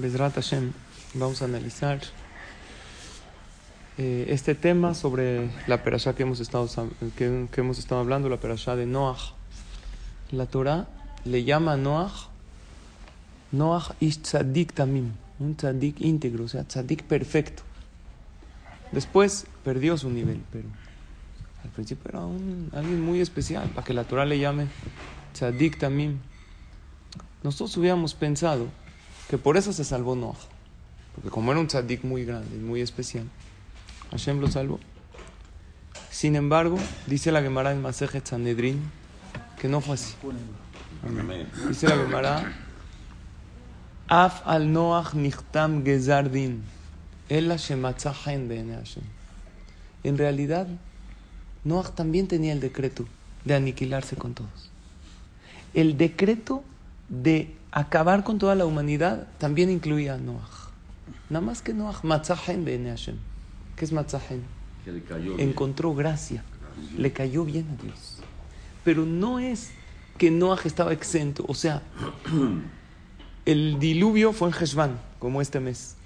Bezrat Hashem, vamos a analizar eh, este tema sobre la perashá que hemos estado, que, hemos estado hablando, la perashá de Noach. La Torah le llama a Noach Noach ish tzadik tamim, un tzadik íntegro, o sea, tzadik perfecto. Después perdió su nivel, pero al principio era un, alguien muy especial, para que la Torah le llame tzadik tamim. Nosotros hubiéramos pensado que por eso se salvó Noah, porque como era un tzadik muy grande y muy especial, Hashem lo salvó. Sin embargo, dice la Gemara en Masejet Sanedrin que no fue así. Dice la Gemara, Af al Noach nichtam gezardin, el Hashem En realidad, Noach también tenía el decreto de aniquilarse con todos. El decreto de acabar con toda la humanidad también incluía a Noach. Nada más que Noach matzahen bene Hashem. ¿Qué es matzahen? Encontró gracia. Le cayó bien a Dios. Pero no es que Noach estaba exento. O sea, el diluvio fue en Heshvan, como este mes.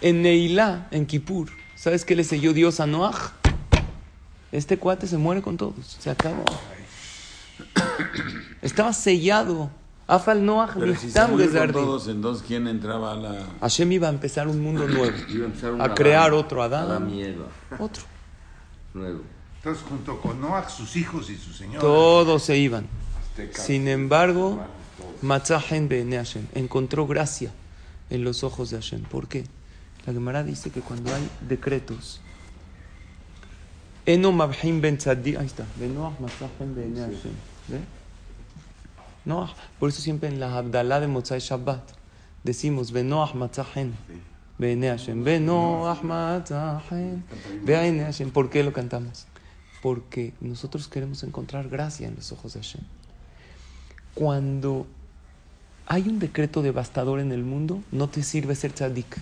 En Neilá, en Kippur, ¿sabes qué le selló Dios a Noach? Este cuate se muere con todos. Se acabó. Estaba sellado Afal Noach Pero si se todos, entonces ¿quién entraba a la...? Hashem iba a empezar un mundo nuevo. a, a crear otro Adán. Adán miedo. Otro. Nuevo. Entonces, junto con Noach, sus hijos y su señor. Todos se iban. Sin embargo, Matzahen Bene Hashem encontró gracia en los ojos de Hashem. ¿Por qué? La Gemara dice que cuando hay decretos, Eno Mabhim Ben Ahí está. Benoach Matzahen Bene Hashem. ¿Ve? Noach. Por eso siempre en la Abdalá de Motzai Shabbat decimos Benoach Matzahen. Bene Hashem. Benoach Matzahen. Bene Hashem. ¿Por qué lo cantamos? Porque nosotros queremos encontrar gracia en los ojos de Hashem. Cuando hay un decreto devastador en el mundo, no te sirve ser tzadik.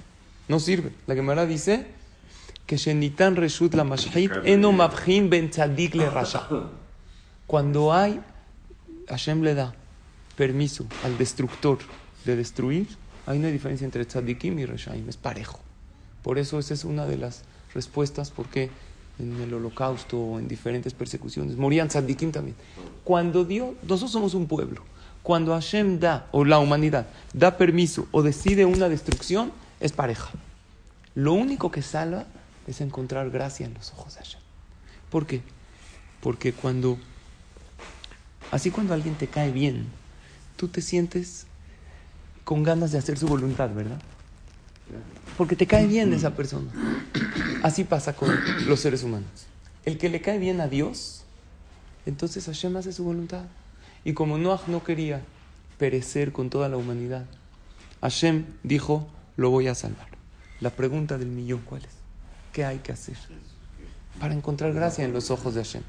No sirve. La Gemara dice que Shenitan Reshut la Mashhit eno ben tzadik le rasha. Cuando hay, Hashem le da permiso al destructor de destruir, hay una diferencia entre tzadikim y reshaim, es parejo. Por eso esa es una de las respuestas porque en el holocausto o en diferentes persecuciones morían tzadikim también. Cuando Dios, nosotros somos un pueblo, cuando Hashem da, o la humanidad, da permiso o decide una destrucción, es pareja. Lo único que salva es encontrar gracia en los ojos de Hashem. ¿Por qué? Porque cuando, así cuando alguien te cae bien, tú te sientes con ganas de hacer su voluntad, ¿verdad? Porque te cae bien esa persona. Así pasa con los seres humanos. El que le cae bien a Dios, entonces Hashem hace su voluntad. Y como Noah no quería perecer con toda la humanidad, Hashem dijo, lo voy a salvar. La pregunta del millón, ¿cuál es? ¿Qué hay que hacer para encontrar gracia en los ojos de Hashem?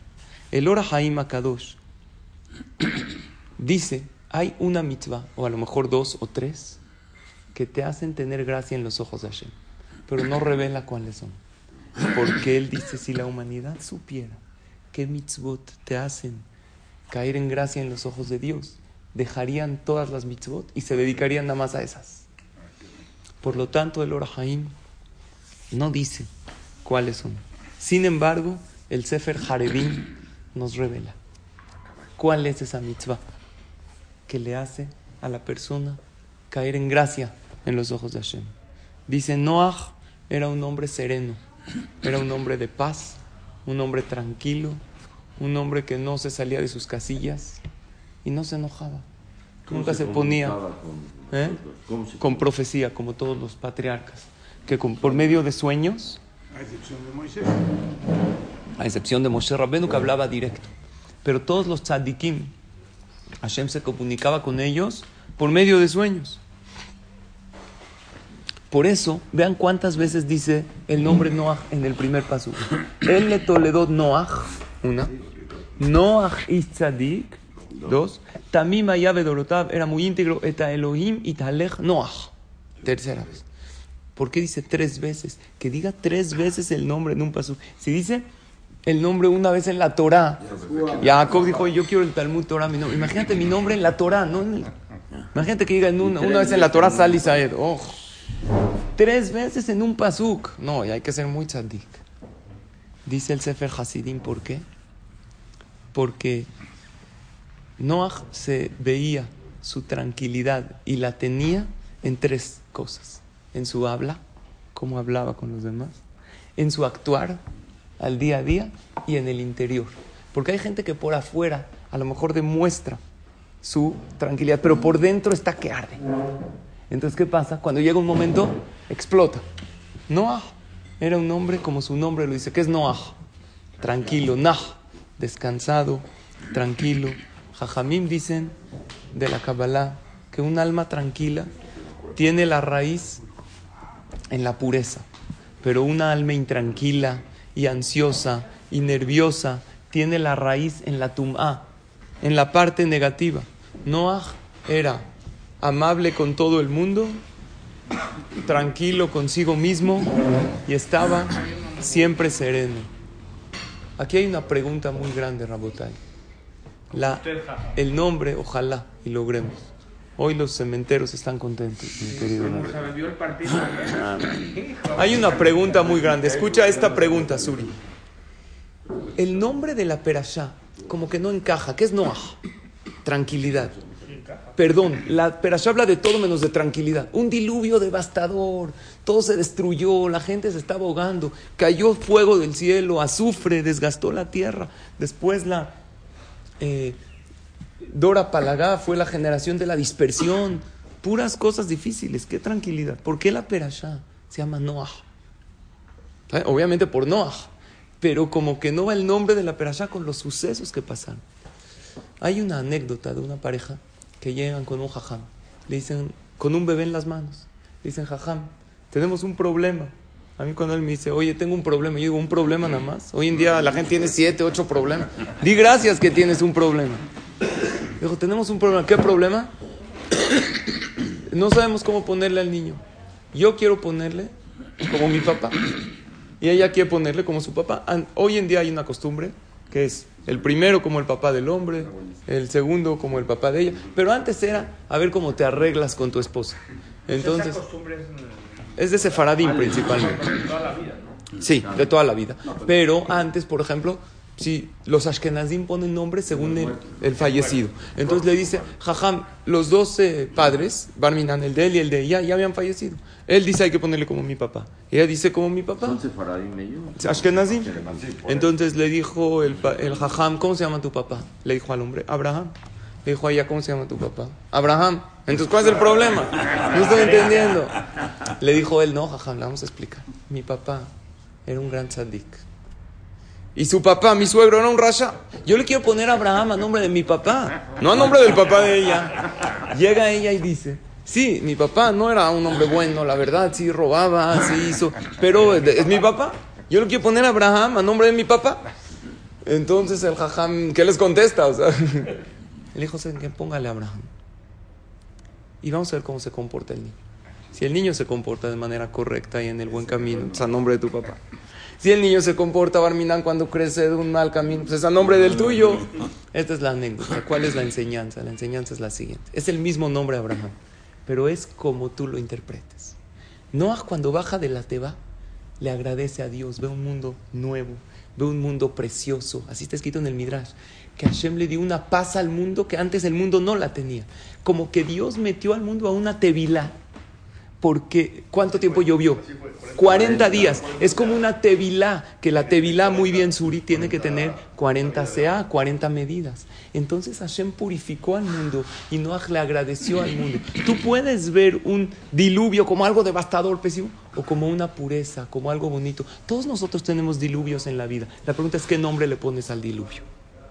El Ora Haim Akadosh dice hay una mitzvah, o a lo mejor dos o tres, que te hacen tener gracia en los ojos de Hashem, pero no revela cuáles son. Porque Él dice, si la humanidad supiera qué mitzvot te hacen caer en gracia en los ojos de Dios, dejarían todas las mitzvot y se dedicarían nada más a esas. Por lo tanto, el Orahaim no dice cuáles son. Sin embargo, el Sefer Harebim nos revela cuál es esa mitzvah que le hace a la persona caer en gracia en los ojos de Hashem. Dice, Noach era un hombre sereno, era un hombre de paz, un hombre tranquilo, un hombre que no se salía de sus casillas y no se enojaba. Nunca se, ponía ¿eh? con profecía, como todos los patriarcas, que por medio de sueños, a excepción de Moisés, a excepción de Moshe Rabbeinu que hablaba directo, pero todos los tzadikim, Hashem se comunicaba con ellos por medio de sueños. Por eso, vean cuántas veces dice el nombre Noah en el primer paso. Él le toledó Noah, una. Noah Itzadik, dos. Tamim Dorotav era muy íntegro. Eta Elohim Italech Noah. Tercera vez. ¿Por qué dice tres veces? Que diga tres veces el nombre en un paso. Si dice el nombre una vez en la Torah, Jacob dijo, yo quiero el Talmud Torah, mi nombre. Imagínate mi nombre en la Torah, no Imagínate que diga una, una vez en la Torah Sal Saed. Oh. Tres veces en un pasuk. No, y hay que ser muy tzadik. Dice el Sefer Hasidim, ¿por qué? Porque Noah se veía su tranquilidad y la tenía en tres cosas en su habla, cómo hablaba con los demás, en su actuar al día a día y en el interior. Porque hay gente que por afuera a lo mejor demuestra su tranquilidad, pero por dentro está que arde. Entonces, ¿qué pasa? Cuando llega un momento, explota. Noah era un hombre como su nombre lo dice. ¿Qué es Noah? Tranquilo, Nah, descansado, tranquilo. Jajamim dicen de la Kabbalah que un alma tranquila tiene la raíz en la pureza, pero una alma intranquila y ansiosa y nerviosa tiene la raíz en la tum'a, en la parte negativa. Noah era amable con todo el mundo, tranquilo consigo mismo y estaba siempre sereno. Aquí hay una pregunta muy grande, Rabotai. La, el nombre, ojalá y logremos. Hoy los cementeros están contentos, mi querido. Hay una pregunta muy grande. Escucha esta pregunta, Suri. El nombre de la perashá como que no encaja. ¿Qué es Noah? Tranquilidad. Perdón, la perashá habla de todo menos de tranquilidad. Un diluvio devastador, todo se destruyó, la gente se estaba ahogando, cayó fuego del cielo, azufre, desgastó la tierra. Después la... Eh, Dora Palagá fue la generación de la dispersión. Puras cosas difíciles. Qué tranquilidad. ¿Por qué la Perashá se llama Noah? Eh, obviamente por Noah. Pero como que no va el nombre de la Perashá con los sucesos que pasaron. Hay una anécdota de una pareja que llegan con un jajam. Le dicen, con un bebé en las manos. Le dicen, jajam, tenemos un problema. A mí cuando él me dice, oye, tengo un problema, yo digo, ¿un problema nada más? Hoy en día la gente tiene siete, ocho problemas. Di gracias que tienes un problema. Dijo, tenemos un problema. ¿Qué problema? no sabemos cómo ponerle al niño. Yo quiero ponerle como mi papá. Y ella quiere ponerle como su papá. Hoy en día hay una costumbre que es el primero como el papá del hombre, el segundo como el papá de ella. Pero antes era a ver cómo te arreglas con tu esposa. Entonces, es de Sefaradín principalmente. Sí, de toda la vida. Pero antes, por ejemplo, si los Ashkenazim ponen nombre según el, fallecido. Entonces le dice, Jajam, los dos padres, Barminan, el de él y el de ella, ya habían fallecido. Él dice, hay que ponerle como mi papá. Ella dice, como mi papá. Ashkenazim. Entonces le dijo el, el Jajam, ¿cómo se llama tu papá? Le dijo al hombre, Abraham. Le dijo a ella, ¿cómo se llama tu papá? Abraham. Entonces, ¿cuál es el problema? No estoy entendiendo. Le dijo él, no, Jajam, le vamos a explicar. Mi papá era un gran tzadik y su papá, mi suegro, era un rasha. Yo le quiero poner a Abraham a nombre de mi papá, no a nombre del papá de ella. Llega ella y dice, sí, mi papá no era un hombre bueno, la verdad, sí robaba, sí hizo, pero es mi papá. Yo le quiero poner a Abraham a nombre de mi papá. Entonces el jajam, ¿qué les contesta? O sea, el hijo se póngale a Abraham. Y vamos a ver cómo se comporta el niño. Si el niño se comporta de manera correcta y en el buen camino, es a nombre de tu papá. Si el niño se comporta barminán cuando crece de un mal camino, pues es a nombre del tuyo. Esta es la anécdota. ¿Cuál es la enseñanza? La enseñanza es la siguiente. Es el mismo nombre Abraham, pero es como tú lo interpretes. Noah cuando baja de la teba, le agradece a Dios, ve un mundo nuevo, ve un mundo precioso. Así está escrito en el Midrash. Que Hashem le dio una paz al mundo que antes el mundo no la tenía. Como que Dios metió al mundo a una tevila porque ¿cuánto tiempo llovió? 40 días. Es como una tevilá, que la tevilá muy bien suri tiene que tener 40 CA, 40 medidas. Entonces Hashem purificó al mundo y Noah le agradeció al mundo. Tú puedes ver un diluvio como algo devastador, pésimo, o como una pureza, como algo bonito. Todos nosotros tenemos diluvios en la vida. La pregunta es qué nombre le pones al diluvio.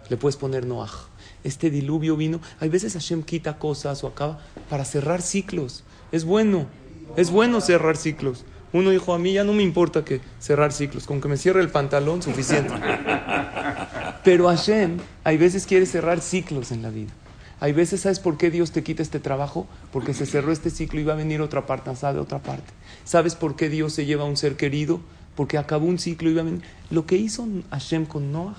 Le puedes poner Noah. Este diluvio vino. Hay veces Hashem quita cosas o acaba para cerrar ciclos. Es bueno Es bueno cerrar ciclos. Uno dijo, a mí ya no me importa que cerrar ciclos, con que me cierre el pantalón, suficiente. Pero Hashem, hay veces quiere cerrar ciclos en la vida. Hay veces, ¿sabes por qué Dios te quita este trabajo? Porque se cerró este ciclo y va a venir otra parte, de otra parte. ¿Sabes por qué Dios se lleva a un ser querido? Porque acabó un ciclo y va a venir. Lo que hizo Hashem con Noah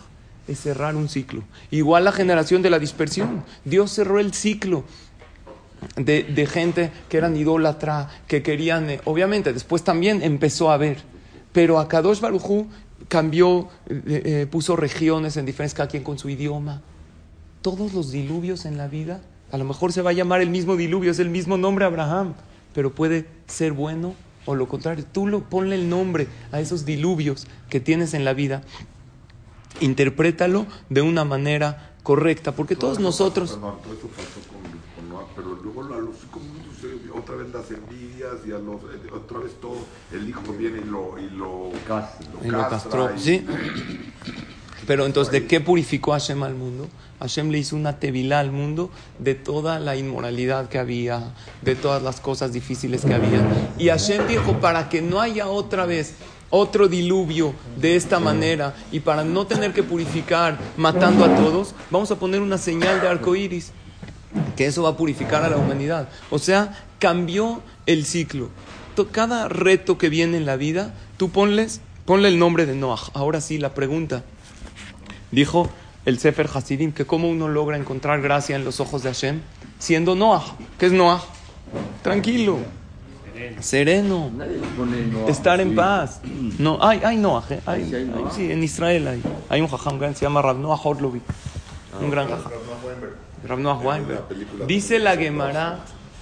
es cerrar un ciclo. Igual la generación de la dispersión. Dios cerró el ciclo de, gente que eran idólatra, que querían, eh, obviamente, después también empezó a haber, pero a Kadosh Barujú cambió, eh, eh, puso regiones en diferentes, cada quien con su idioma. Todos los diluvios en la vida, a lo mejor se va a llamar el mismo diluvio, es el mismo nombre Abraham, pero puede ser bueno o lo contrario. Tú lo, ponle el nombre a esos diluvios que tienes en la vida, interprétalo de una manera correcta, porque todos nosotros pero luego a los cinco minutos otra vez las envidias y a los, eh, otra vez todo, el hijo viene y lo, y lo, y lo castró. Sí. Pero entonces, ¿de qué purificó Hashem al mundo? Hashem le hizo una tevilá al mundo de toda la inmoralidad que había, de todas las cosas difíciles que había. Y Hashem dijo, para que no haya otra vez otro diluvio de esta manera y para no tener que purificar matando a todos, vamos a poner una señal de arco iris que eso va a purificar a la humanidad. O sea, cambió el ciclo. Cada reto que viene en la vida, tú ponles, ponle el nombre de Noah. Ahora sí, la pregunta. Dijo el Sefer Hasidim que cómo uno logra encontrar gracia en los ojos de Hashem siendo Noah. ¿Qué es Noah? Tranquilo. Sereno. Estar en paz. No, hay, hay Noah. ¿eh? Hay, sí, en Israel hay. Hay un jajam que se llama Rav Noah Horlovi. Un gran jajam. Dice la Gemara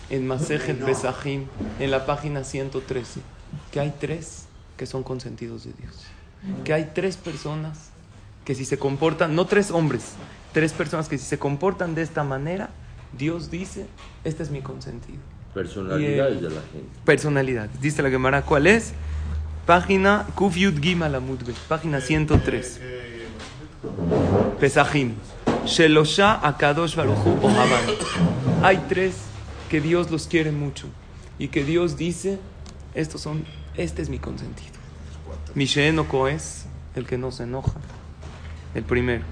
en Masejet Besajim, en la página 113, que hay tres que son consentidos de Dios. Que hay tres personas que si se comportan, no tres hombres, tres personas que si se comportan de esta manera, Dios dice, este es mi consentido. Personalidades de la gente. Personalidad. Dice la Gemara, ¿cuál es? Página Kufyud Gimal página 103. Pesajim. Shelosha Akadosh Baruchu Hay tres que Dios los quiere mucho y que Dios dice, estos son, este es mi consentido. Misheno Koes, el que no se enoja, el primero.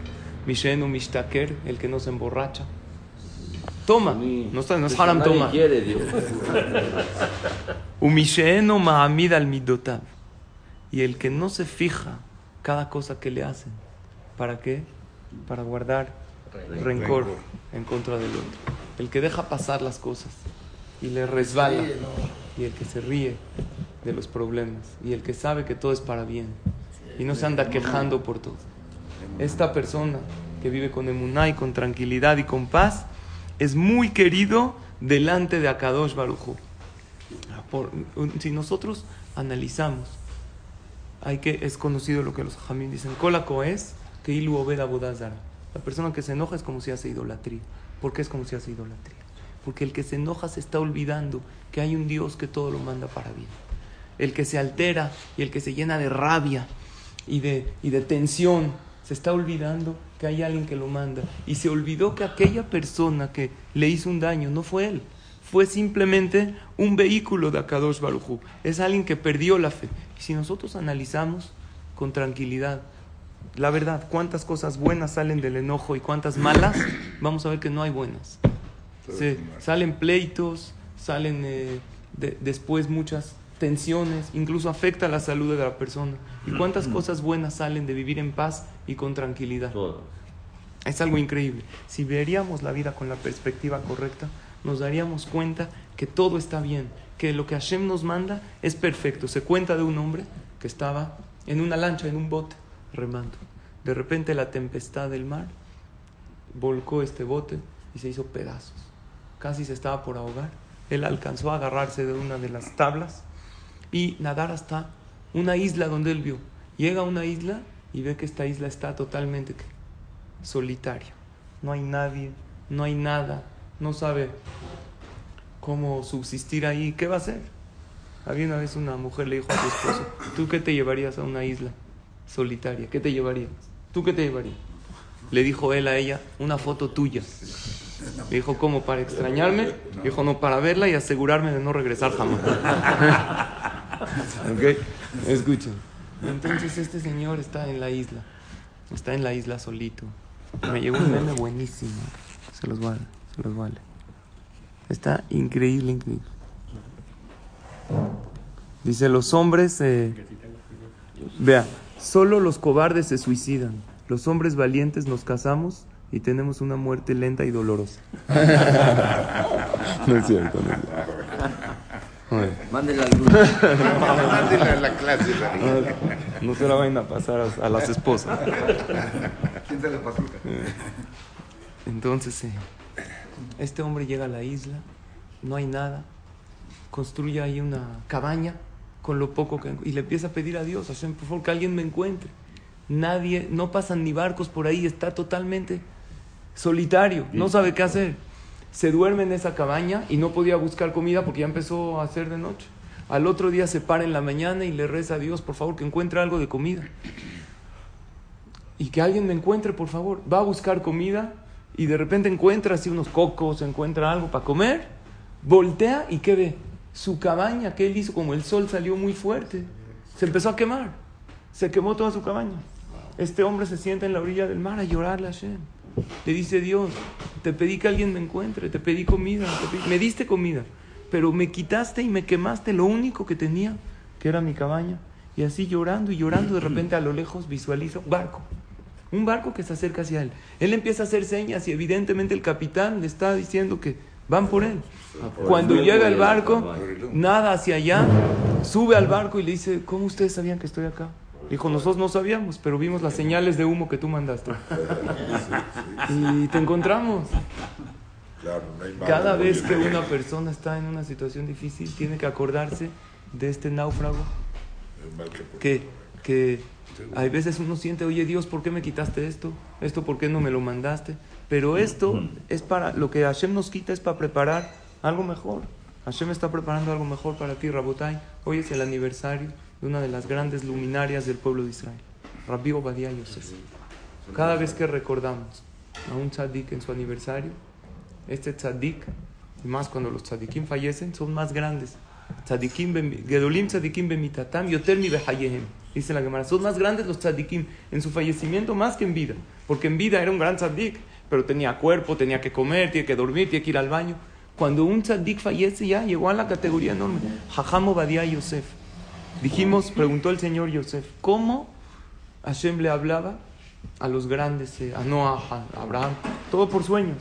Misheno Mishtaker, el que no se emborracha. Toma, no, está, no es haram toma. Umisheno Mahamid al Midotav. Y el que no se fija cada cosa que le hacen. ¿Para qué? Para guardar rencor, en contra del otro. El que deja pasar las cosas y le resbala. Y el que se ríe de los problemas. Y el que sabe que todo es para bien. Y no se anda quejando por todo. Esta persona que vive con emuná y con tranquilidad y con paz es muy querido delante de Akadosh Baruchu. si nosotros analizamos, hay que, es conocido lo que los jamín dicen, Colaco es que Ilu Obed La persona que se enoja es como si hace idolatría. ¿Por qué es como si hace idolatría? Porque el que se enoja se está olvidando que hay un Dios que todo lo manda para bien. El que se altera y el que se llena de rabia y de, y de tensión se está olvidando que hay alguien que lo manda. Y se olvidó que aquella persona que le hizo un daño no fue él. Fue simplemente un vehículo de Akadosh Barujú. Es alguien que perdió la fe. Y si nosotros analizamos con tranquilidad, la verdad, cuántas cosas buenas salen del enojo y cuántas malas, vamos a ver que no hay buenas. salen pleitos, salen eh, después muchas tensiones, incluso afecta la salud de la persona. ¿Y cuántas cosas buenas salen de vivir en paz y con tranquilidad? Es algo increíble. Si veríamos la vida con la perspectiva correcta, nos daríamos cuenta que todo está bien, que lo que Hashem nos manda es perfecto. Se cuenta de un hombre que estaba en una lancha, en un bote, remando. De repente la tempestad del mar volcó este bote y se hizo pedazos. Casi se estaba por ahogar. Él alcanzó a agarrarse de una de las tablas y nadar hasta una isla donde él vio. Llega a una isla y ve que esta isla está totalmente solitaria. No hay nadie, no hay nada, no sabe cómo subsistir ahí. ¿Qué va a hacer? Había una vez una mujer le dijo a su esposo, ¿tú qué te llevarías a una isla? Solitaria, ¿qué te llevaría? ¿Tú qué te llevarías? Le dijo él a ella, una foto tuya. Le dijo, ¿cómo? ¿Para extrañarme? Dijo, no, para verla y asegurarme de no regresar jamás. ¿Ok? Escuchen. Entonces este señor está en la isla. Está en la isla solito. Me llegó un meme buenísimo. Se los vale, se los vale. Está increíble, increíble. Dice, los hombres... Eh, vea, solo los cobardes se suicidan. Los hombres valientes nos casamos y tenemos una muerte lenta y dolorosa. no es cierto, no es cierto. Mándenla Mándenla a la clase. No se la vayan a pasar a, a las esposas. ¿Quién se le pasó? Entonces, eh, este hombre llega a la isla, no hay nada, construye ahí una cabaña con lo poco que y le empieza a pedir a Dios, Hashem, por favor, que alguien me encuentre. Nadie, no pasan ni barcos por ahí, está totalmente solitario, no sabe qué hacer. Se duerme en esa cabaña y no podía buscar comida porque ya empezó a hacer de noche. Al otro día se para en la mañana y le reza a Dios, por favor, que encuentre algo de comida. Y que alguien me encuentre, por favor. Va a buscar comida y de repente encuentra así unos cocos, encuentra algo para comer. Voltea y ¿qué ve? Su cabaña que él hizo, como el sol salió muy fuerte, se empezó a quemar. Se quemó toda su cabaña. Este hombre se sienta en la orilla del mar a llorarle a Hashem. Le dice Dios, te pedí que alguien me encuentre, te pedí comida, me diste comida, pero me quitaste y me quemaste lo único que tenía, que era mi cabaña. Y así llorando y llorando, de repente a lo lejos visualiza un barco. Un barco que se acerca hacia él. Él empieza a hacer señas y evidentemente el capitán le está diciendo que van por él. Cuando llega el barco, nada hacia allá, sube al barco y le dice, ¿cómo ustedes sabían que estoy acá? Dijo, nosotros no sabíamos, pero vimos las señales de humo que tú mandaste. Y te encontramos. Cada vez que una persona está en una situación difícil, tiene que acordarse de este náufrago que, que hay veces uno siente, oye Dios, ¿por qué me quitaste esto? ¿Esto por qué no me lo mandaste? Pero esto es para, lo que Hashem nos quita es para preparar algo mejor. Hashem está preparando algo mejor para ti, Rabotai. Hoy es el aniversario de una de las grandes luminarias del pueblo de Israel, Rabbi Obadiah Yosef. Cada vez que recordamos a un tzadik en su aniversario, este tzadik, y más cuando los tzadikim fallecen, son más grandes. Gedolim tzadikim bemitatam yoter mi behayehem. Dice la Gemara, son más grandes los tzadikim en su fallecimiento más que en vida. Porque en vida era un gran tzadik, pero tenía cuerpo, tenía que comer, tenía que dormir, tenía que ir al baño. Cuando un tzadik fallece ya llegó a la categoría enorme. Jajam Obadiah Yosef. Dijimos, preguntó el señor Yosef, ¿cómo Hashem le hablaba a los grandes, eh, a Noah, a Abraham, todo por sueños?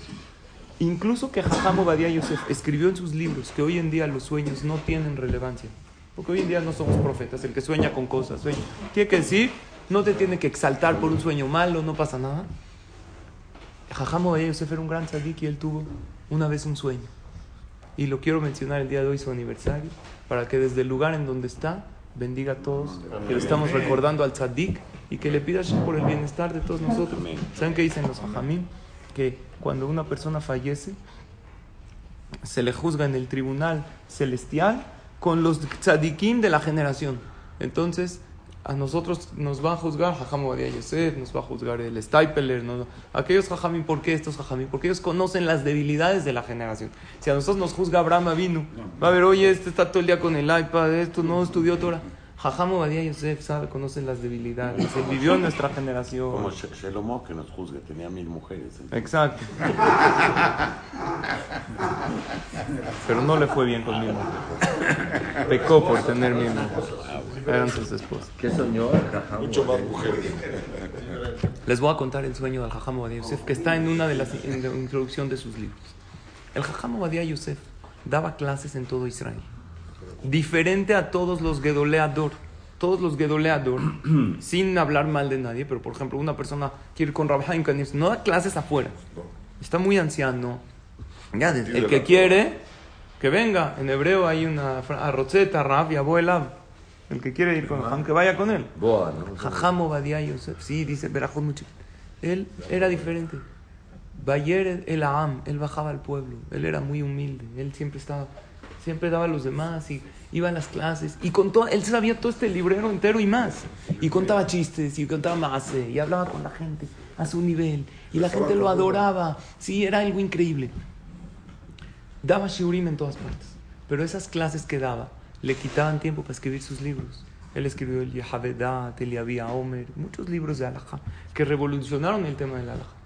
Incluso que Jajam Obadiah Yosef escribió en sus libros que hoy en día los sueños no tienen relevancia. Porque hoy en día no somos profetas, el que sueña con cosas, sueña. Tiene que decir, no te tiene que exaltar por un sueño malo, no pasa nada. Jajam Obadiah Yosef era un gran tzadik y él tuvo una vez un sueño. Y lo quiero mencionar el día de hoy, su aniversario, para que desde el lugar en donde está, bendiga a todos, que lo estamos recordando al tzadik y que le pida por el bienestar de todos nosotros. ¿Saben qué dicen los hajamim? Que cuando una persona fallece, se le juzga en el tribunal celestial con los tzadikim de la generación. Entonces, a nosotros nos va a juzgar Jajam Obadiah Yosef, nos va a juzgar el Stipler, no, aquellos Jajamim, ¿por qué estos Jajamim? Porque ellos conocen las debilidades de la generación. Si a nosotros nos juzga Abraham Avinu, va a ver, oye, este está todo el día con el iPad, esto no estudió Torah. Jajam Obadiah Yosef sabe, conoce las debilidades, él vivió en nuestra generación. Como Sh- Shelomo que nos juzgue, tenía mil mujeres. Exacto. Pero no le fue bien con mi mujer. Pecó por tener mi mujer. Eran sus esposas. ¿Qué soñó? Jajam? Mucho más mujeres. Les voy a contar el sueño del Jajam Obadiah Yosef, que está en una de las en la introducción de sus libros. El Jajam Obadiah Yosef daba clases en todo Israel. Diferente a todos los Gedoleador. Todos los Gedoleador, sin hablar mal de nadie, pero por ejemplo, una persona quiere ir con Rabbi Haim Kanievski, no da clases afuera. Está muy anciano. Ya, el que quiere, que venga. En hebreo hay una arroceta, rab y abuela. El que quiere ir con Jajam, que vaya con él. Boa, ¿no? Jajam Obadiah Yosef, sí, dice Berajot mucho. Él era diferente. Bayer el Aam, él bajaba al pueblo, él era muy humilde, él siempre estaba, siempre daba a los demás y iba a las clases. Y contó, él sabía todo este librero entero y más. Y contaba chistes y contaba más y hablaba con la gente a su nivel. Y la gente lo adoraba. Sí, era algo increíble. Daba shiurim en todas partes. Pero esas clases que daba le quitaban tiempo para escribir sus libros. Él escribió el Yehavedat, el Yavia Omer, muchos libros de Alajá que revolucionaron el tema del Alajá.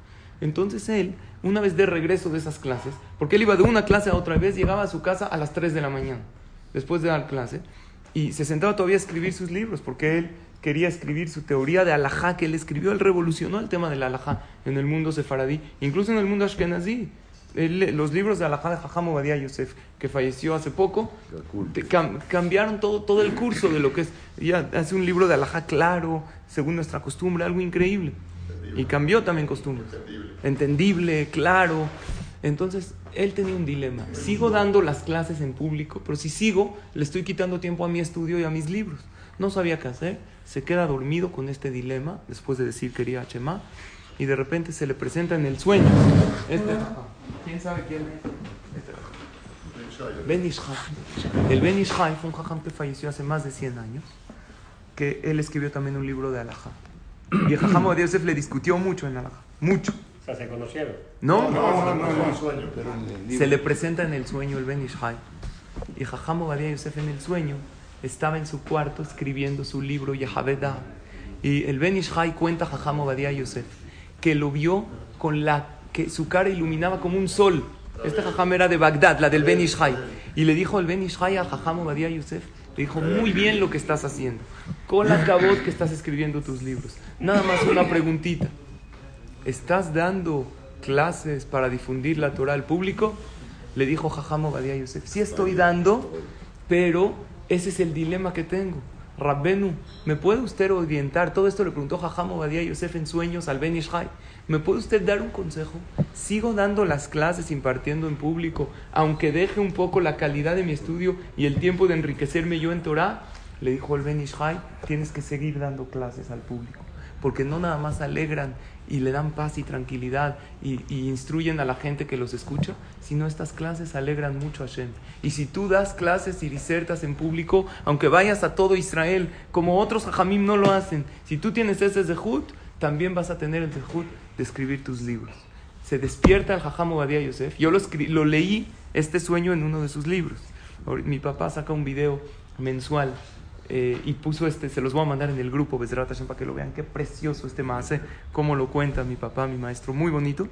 Entonces él, una vez de regreso de esas clases, porque él iba de una clase a otra vez, llegaba a su casa a las 3 de la mañana, después de dar clase, y se sentaba todavía a escribir sus libros, porque él quería escribir su teoría de alajá que él escribió, él revolucionó el tema del alajá en el mundo sefaradí, incluso en el mundo ashkenazí. Él- los libros de alajá de Jajam Obadiah Yosef, que falleció hace poco, te- cam- cambiaron todo, todo el curso de lo que es. Ya hace un libro de alajá claro, según nuestra costumbre, algo increíble. Y cambió también costumbres. Entendible, claro. Entonces, él tenía un dilema. Sigo dando las clases en público, pero si sigo, le estoy quitando tiempo a mi estudio y a mis libros. No sabía qué hacer. Se queda dormido con este dilema, después de decir quería Chema, y de repente se le presenta en el sueño. Este, ¿Quién sabe quién es? Este. Ben Ishai. El Ben Ishai fue un jajam que falleció hace más de 100 años, que él escribió también un libro de alajá. Y el jajam de Yosef le discutió mucho en alajá. Mucho. O sea, se conocieron. No, No, no, no, no, sueño. se le presenta en el sueño el Ben Ishai. Y Jajam Obadiah Yosef en el sueño estaba en su cuarto escribiendo su libro Yehavedah. Y el Ben Ishai cuenta a Jajam Obadiah Yosef que lo vio con la que su cara iluminaba como un sol. Este Jajam era de Bagdad, la del Ben Ishai. Y le dijo el Ben Ishai a Jajam Obadiah Yosef, le dijo, muy bien lo que estás haciendo. Con la cabot que estás escribiendo tus libros. Nada más una preguntita. ¿Estás dando clases para difundir la Torah al público? Le dijo Jajam Obadiah Yosef, sí estoy dando, pero ese es el dilema que tengo. Rabbenu, ¿me puede usted orientar? Todo esto le preguntó Jajam Obadiah Yosef en sueños al Ben Ishai. ¿Me puede usted dar un consejo? Sigo dando las clases, impartiendo en público, aunque deje un poco la calidad de mi estudio y el tiempo de enriquecerme yo en Torah. Le dijo el Ben Ishai, tienes que seguir dando clases al público, porque no nada más alegran y le dan paz y tranquilidad y, instruyen a la gente que los escucha, sino estas clases alegran mucho a Hashem. Y si tú das clases y disertas en público, aunque vayas a todo Israel, como otros hajamim no lo hacen, si tú tienes ese zehut, también vas a tener el zehut de escribir tus libros. Se despierta el jajam Obadiah Yosef. Yo lo, lo leí, este sueño, en uno de sus libros. Mi papá saca un video mensual eh, y puso este, se los voy a mandar en el grupo, Bezrat Hashem, para que lo vean. Qué precioso este maase, cómo lo cuenta mi papá, mi maestro, muy bonito.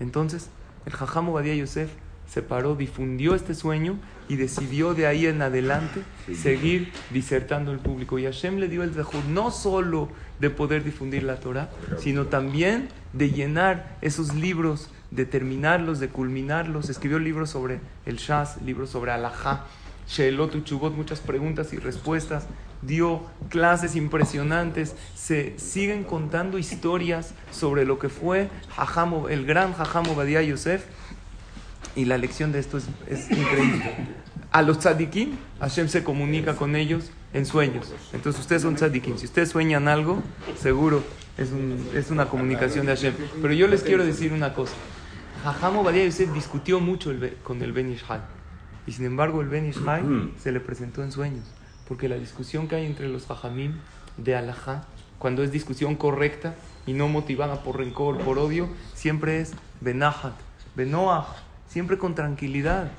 Entonces, el Jajam Obadiah Yosef se paró, difundió este sueño y decidió de ahí en adelante seguir disertando al público. Y Hashem le dio el zehut no solo de poder difundir la Torah, sino también de llenar esos libros, de terminarlos, de culminarlos. Escribió libros sobre el Shas, libros sobre Alajá, Sheelot Uchubot, muchas preguntas y respuestas. Dio clases impresionantes. Se siguen contando historias sobre lo que fue el gran Jajam Obadiah Yosef. Y la lección de esto es, increíble. A los tzadikim, Hashem se comunica con ellos en sueños. Entonces ustedes son tzadikim. Si ustedes sueñan algo, seguro es, es una comunicación de Hashem. Pero yo les quiero decir una cosa. Jajam Obadiah Yosef discutió mucho con el Ben. Y sin embargo el Ben Ishai se le presentó en sueños. Porque la discusión que hay entre los Jajamim de Alajá, cuando es discusión correcta y no motivada por rencor, por odio, siempre es Benahat, Benoach, siempre con tranquilidad.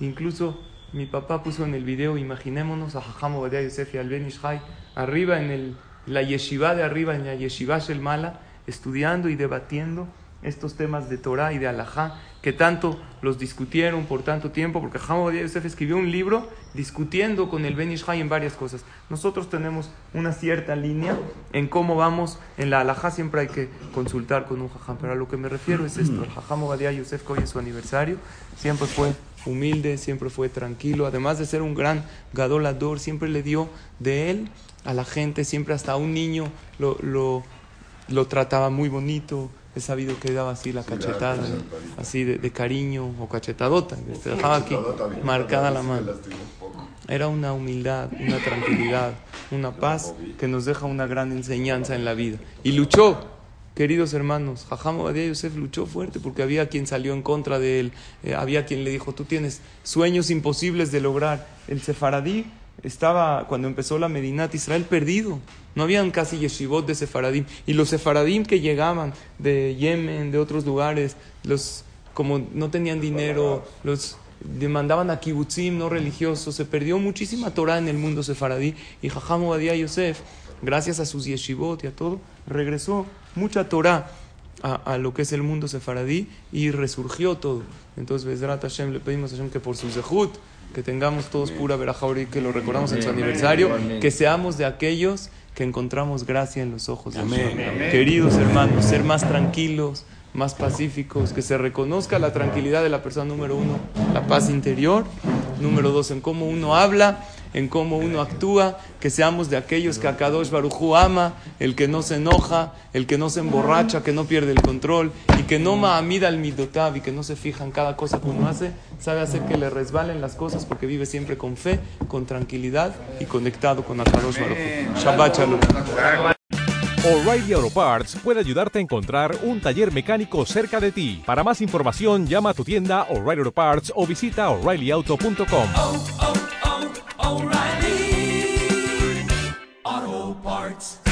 Incluso mi papá puso en el video, imaginémonos a Jajam Obadiah Yosef y al Ben Ishai arriba en el, la yeshiva de arriba, en la yeshiva Shel Mala, estudiando y debatiendo estos temas de Torah y de Alajá, que tanto los discutieron por tanto tiempo, porque Obadiah Yosef escribió un libro discutiendo con el Ben Ishai en varias cosas. Nosotros tenemos una cierta línea en cómo vamos. En la Alajá, siempre hay que consultar con un Jajam, pero a lo que me refiero es esto, el Jajam Obadiah Yosef, que hoy es su aniversario, siempre fue humilde, siempre fue tranquilo, además de ser un gran gadolador, siempre le dio de él a la gente, siempre hasta a un niño lo, lo, lo trataba muy bonito, he sabido que daba así la cachetada, así de, de cariño o cachetadota, se dejaba aquí marcada la mano. Era una humildad, una tranquilidad, una paz que nos deja una gran enseñanza en la vida. Y luchó, Queridos hermanos, Jajam Obadia Yosef luchó fuerte porque había quien salió en contra de él, eh, había quien le dijo, tú tienes sueños imposibles de lograr. El sefaradí estaba, cuando empezó la Medinat Israel, perdido. No habían casi yeshivot de sefaradim. Y los sefaradim que llegaban de Yemen, de otros lugares, los, como no tenían dinero, los demandaban a kibutzim no religiosos. Se perdió muchísima Torah en el mundo sefaradí. Y Jajam Obadia Yosef, gracias a sus yeshivot y a todo, regresó mucha Torah a, a, lo que es el mundo sefaradí y resurgió todo. Entonces, Bezrat Hashem, le pedimos a Hashem que por su zehut, que tengamos todos pura verajá y que lo recordamos en su aniversario, que seamos de aquellos que encontramos gracia en los ojos de Hashem. Queridos hermanos, ser más tranquilos, más pacíficos, que se reconozca la tranquilidad de la persona número uno, la paz interior, número dos, en cómo uno habla, en cómo uno actúa, que seamos de aquellos que Akadosh Barujú ama, el que no se enoja, el que no se emborracha, que no pierde el control, y que no ma'amida al midotab y que no se fija en cada cosa que uno hace, sabe hacer que le resbalen las cosas porque vive siempre con fe, con tranquilidad y conectado con Akadosh Barujú. Shabbat Shalom. O'Reilly Auto Parts puede ayudarte a encontrar un taller mecánico cerca de ti. Para más información, llama a tu tienda O'Reilly Auto Parts o visita oreillyauto.com. O'Reilly Auto Parts.